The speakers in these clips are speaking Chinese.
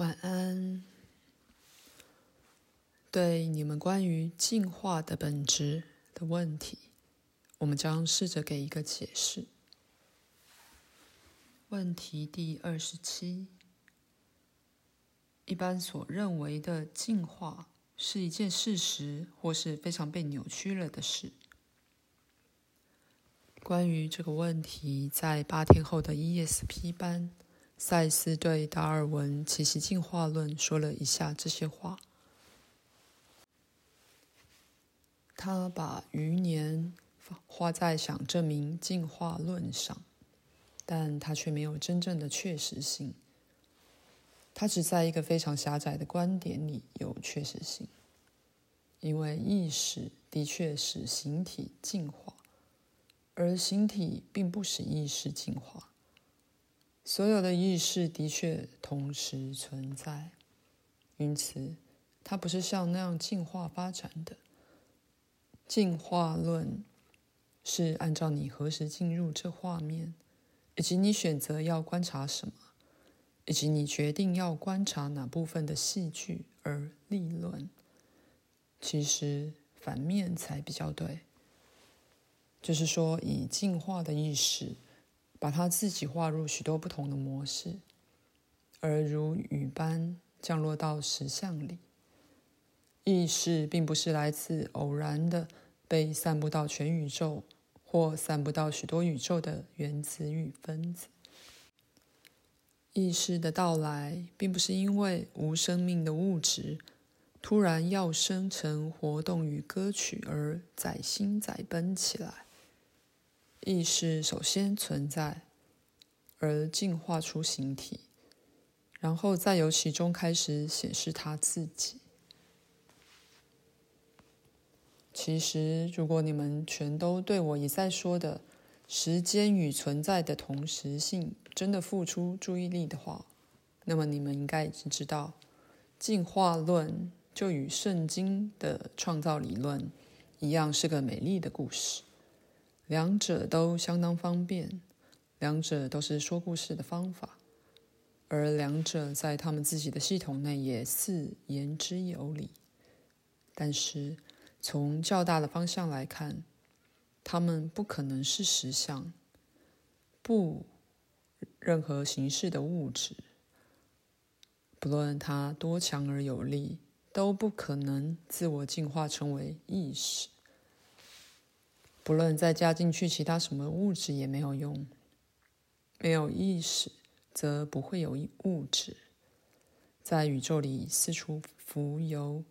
晚安。对你们关于进化的本质的问题，我们将试着给一个解释。问题第二十七：一般所认为的进化是一件事实，或是非常被扭曲了的事？关于这个问题，在八天后的 ESP 班。赛斯对达尔文奇袭进化论说了以下这些话。他把余年花在想证明进化论上，但他却没有真正的确实性。他只在一个非常狭窄的观点里有确实性，因为意识的确使形体进化，而形体并不使意识进化。所有的意识的确同时存在，因此它不是像那样进化发展的。进化论是按照你何时进入这画面，以及你选择要观察什么，以及你决定要观察哪部分的戏剧而立论。其实反面才比较对，就是说以进化的意识。把它自己划入许多不同的模式，而如雨般降落到石像里。意识并不是来自偶然的被散布到全宇宙或散布到许多宇宙的原子与分子。意识的到来，并不是因为无生命的物质突然要生成活动与歌曲而载心载奔起来。意识首先存在，而进化出形体，然后再由其中开始显示它自己。其实，如果你们全都对我一再说的时间与存在的同时性真的付出注意力的话，那么你们应该已经知道，进化论就与圣经的创造理论一样，是个美丽的故事。两者都相当方便，两者都是说故事的方法，而两者在他们自己的系统内也似言之有理。但是从较大的方向来看，他们不可能是实相。不，任何形式的物质，不论它多强而有力，都不可能自我进化成为意识。不论再加进去其他什么物质也没有用，没有意识则不会有物质，在宇宙里四处浮游，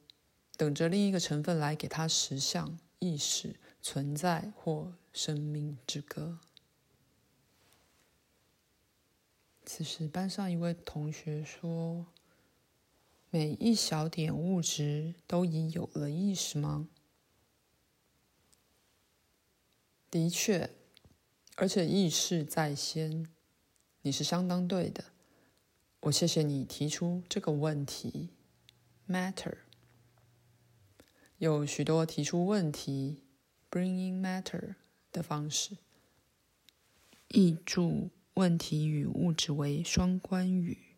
等着另一个成分来给它实相、意识、存在或生命之歌。此时，班上一位同学说：“每一小点物质都已有了意识吗？”的确，而且意识在先，你是相当对的。我谢谢你提出这个问题。Matter 有许多提出问题 （bringing matter） 的方式。译注：问题与物质为双关语。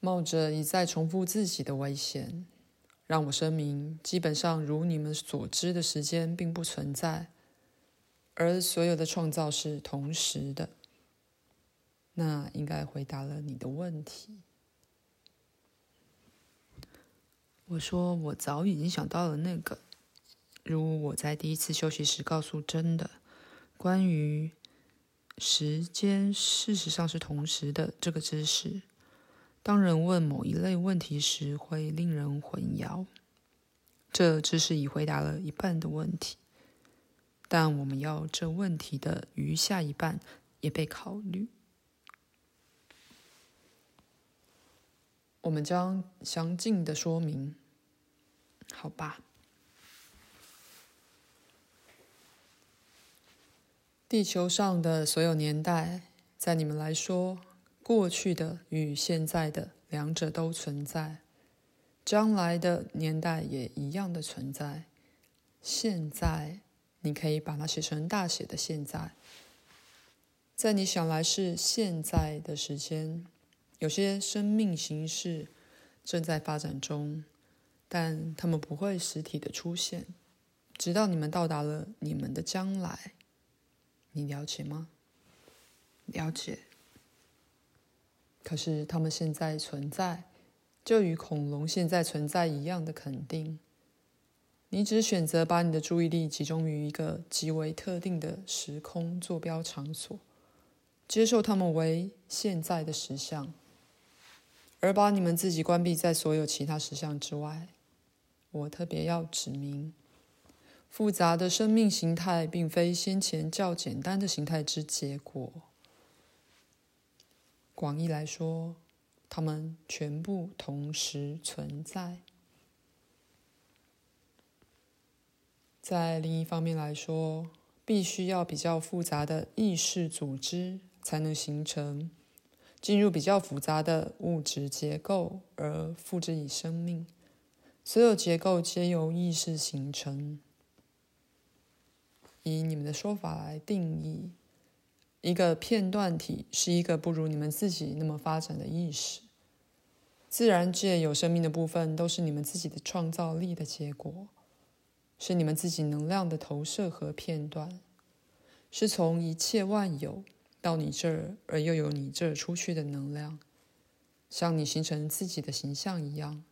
冒着一再重复自己的危险。让我声明，基本上如你们所知的时间并不存在，而所有的创造是同时的。那应该回答了你的问题。我说，我早已经想到了那个，如我在第一次休息时告诉真的，关于时间事实上是同时的这个知识。当人问某一类问题时，会令人混淆。这只是已回答了一半的问题，但我们要这问题的余下一半也被考虑。我们将详尽的说明，好吧？地球上的所有年代，在你们来说。过去的与现在的两者都存在，将来的年代也一样的存在。现在，你可以把它写成大写的“现在”。在你想来是现在的时间，有些生命形式正在发展中，但他们不会实体的出现，直到你们到达了你们的将来。你了解吗？了解。可是他们现在存在，就与恐龙现在存在一样的肯定。你只选择把你的注意力集中于一个极为特定的时空坐标场所，接受它们为现在的实相，而把你们自己关闭在所有其他实相之外。我特别要指明，复杂的生命形态并非先前较简单的形态之结果。广义来说，它们全部同时存在。在另一方面来说，必须要比较复杂的意识组织才能形成，进入比较复杂的物质结构而付之以生命。所有结构皆由意识形成。以你们的说法来定义，一个片段体是一个不如你们自己那么发展的意识。自然界有生命的部分都是你们自己的创造力的结果。是你们自己能量的投射和片段，是从一切万有到你这儿，而又由你这儿出去的能量，像你形成自己的形象一样，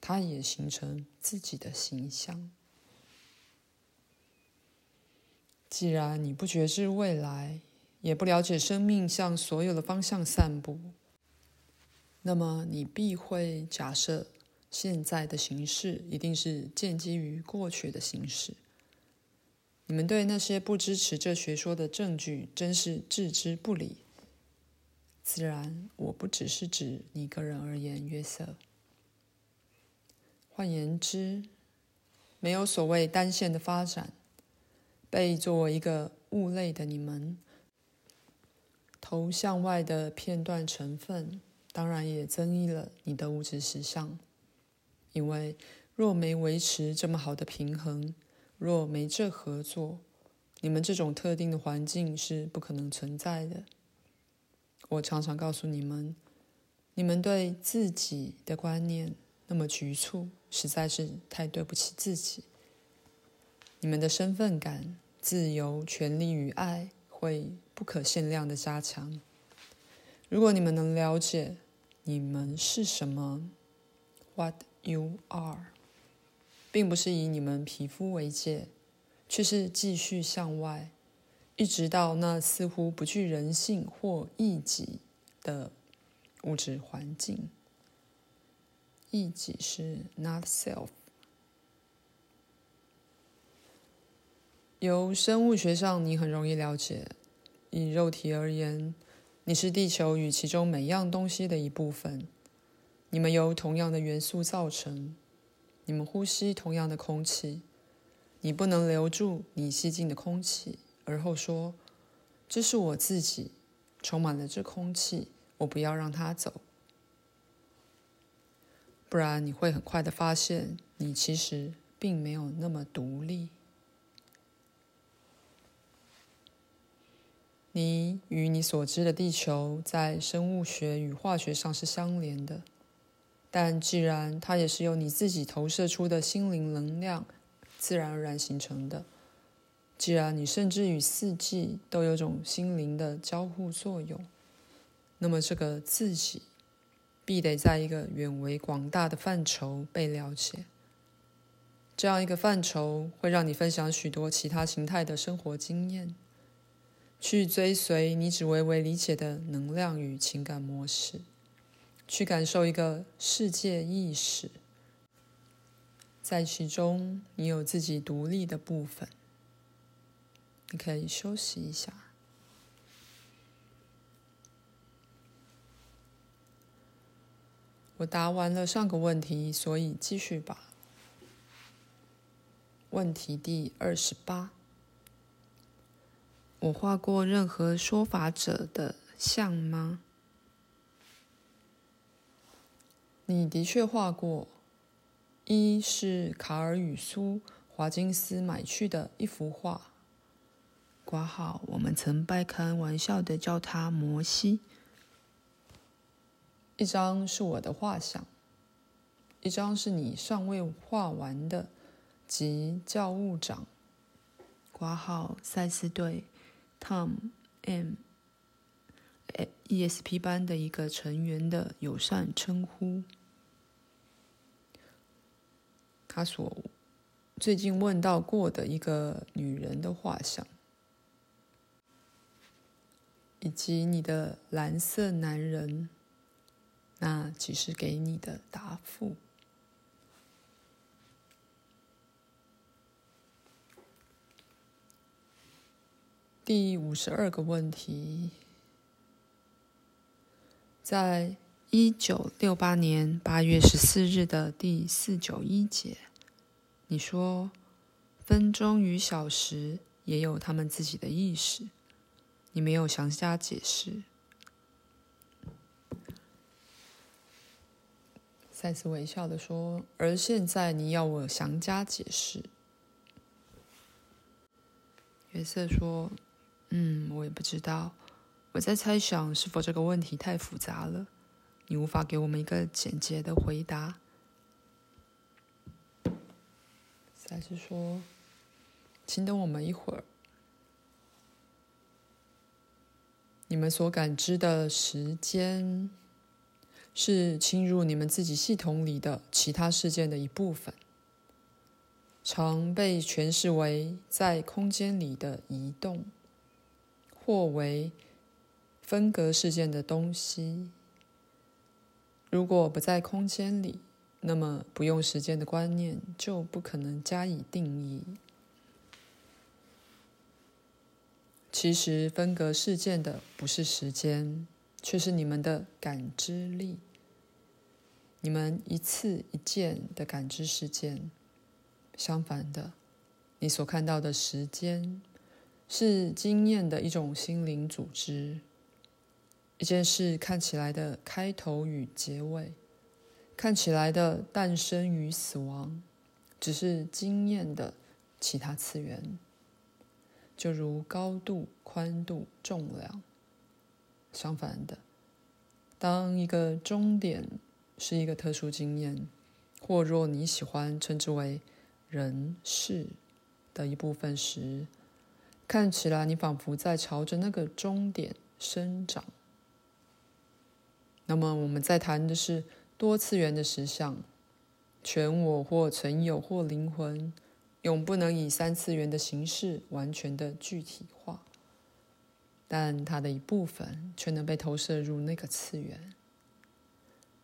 它也形成自己的形象。既然你不觉知未来，也不了解生命向所有的方向散布，那么你必会假设。现在的形式一定是建基于过去的形式。你们对那些不支持这学说的证据真是置之不理。自然，我不只是指你个人而言，约瑟。换言之，没有所谓单线的发展。被作为一个物类的你们，头向外的片段成分，当然也增益了你的物质实相。因为若没维持这么好的平衡，若没这合作，你们这种特定的环境是不可能存在的。我常常告诉你们，你们对自己的观念那么局促，实在是太对不起自己。你们的身份感、自由、权利与爱会不可限量的加强。如果你们能了解你们是什么，What？You are，并不是以你们皮肤为界，却是继续向外，一直到那似乎不具人性或异己的物质环境。异己是 not self。由生物学上，你很容易了解，以肉体而言，你是地球与其中每样东西的一部分。你们由同样的元素造成，你们呼吸同样的空气。你不能留住你吸进的空气，而后说：“这是我自己，充满了这空气，我不要让它走。”不然你会很快的发现，你其实并没有那么独立。你与你所知的地球在生物学与化学上是相连的。但既然它也是由你自己投射出的心灵能量自然而然形成的，既然你甚至与四季都有种心灵的交互作用，那么这个自己必得在一个远为广大的范畴被了解。这样一个范畴会让你分享许多其他形态的生活经验，去追随你只微微理解的能量与情感模式。去感受一个世界意识，在其中你有自己独立的部分。你可以休息一下。我答完了上个问题，所以继续吧。问题第二十八：我画过任何说法者的像吗？你的确画过，一是卡尔与苏华金斯买去的一幅画，括号，我们曾半开玩笑的叫他摩西。一张是我的画像，一张是你尚未画完的，即教务长。括号赛斯对 Tom M ESP 班的一个成员的友善称呼。他所最近问到过的一个女人的画像。以及你的蓝色男人，那即是给你的答复。第五十二个问题，在一九六八年八月十四日的第四九一节，你说分钟与小时也有他们自己的意识。你没有详加解释。赛斯微笑的说：“而现在你要我详加解释。”约瑟说：“嗯，我也不知道。我在猜想，是否这个问题太复杂了，你无法给我们一个简洁的回答。”赛斯说：“请等我们一会儿。”你们所感知的时间，是侵入你们自己系统里的其他事件的一部分，常被诠释为在空间里的移动，或为分隔事件的东西。如果不在空间里，那么不用时间的观念就不可能加以定义。其实分隔事件的不是时间，却是你们的感知力。你们一次一件的感知事件。相反的，你所看到的时间，是经验的一种心灵组织。一件事看起来的开头与结尾，看起来的诞生与死亡，只是经验的其他次元。就如高度、宽度、重量。相反的，当一个终点是一个特殊经验，或若你喜欢称之为人事的一部分时，看起来你仿佛在朝着那个终点生长。那么，我们在谈的是多次元的实相，全我或存有或灵魂。永不能以三次元的形式完全的具体化，但它的一部分却能被投射入那个次元，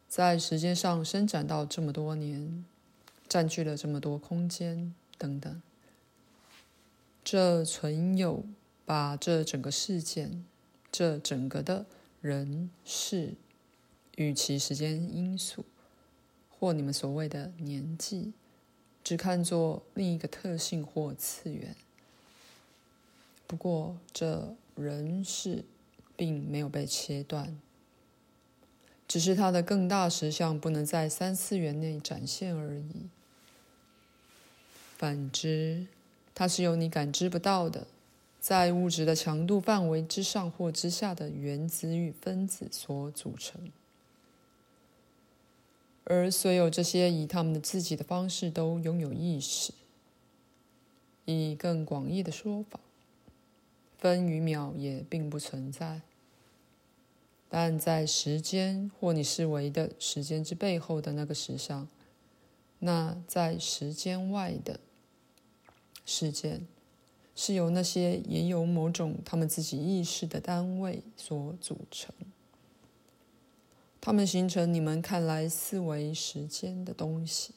在时间上伸展到这么多年，占据了这么多空间等等。这存有把这整个事件，这整个的人事与其时间因素，或你们所谓的年纪。只看作另一个特性或次元。不过，这人事并没有被切断，只是它的更大实相不能在三次元内展现而已。反之，它是由你感知不到的，在物质的强度范围之上或之下的原子与分子所组成。而所有这些以他们的自己的方式都拥有意识。以更广义的说法，分与秒也并不存在。但在时间或你视为的时间之背后的那个实相，那在时间外的事件，是由那些也有某种他们自己意识的单位所组成。它们形成你们看来四维时间的东西，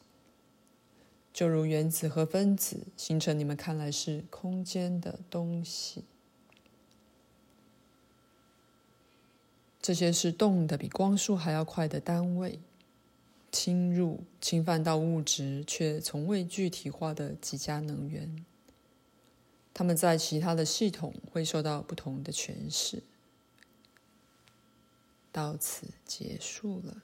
就如原子和分子形成你们看来是空间的东西。这些是动的比光速还要快的单位，侵入、侵犯到物质却从未具体化的几家能源。他们在其他的系统会受到不同的诠释。到此结束了。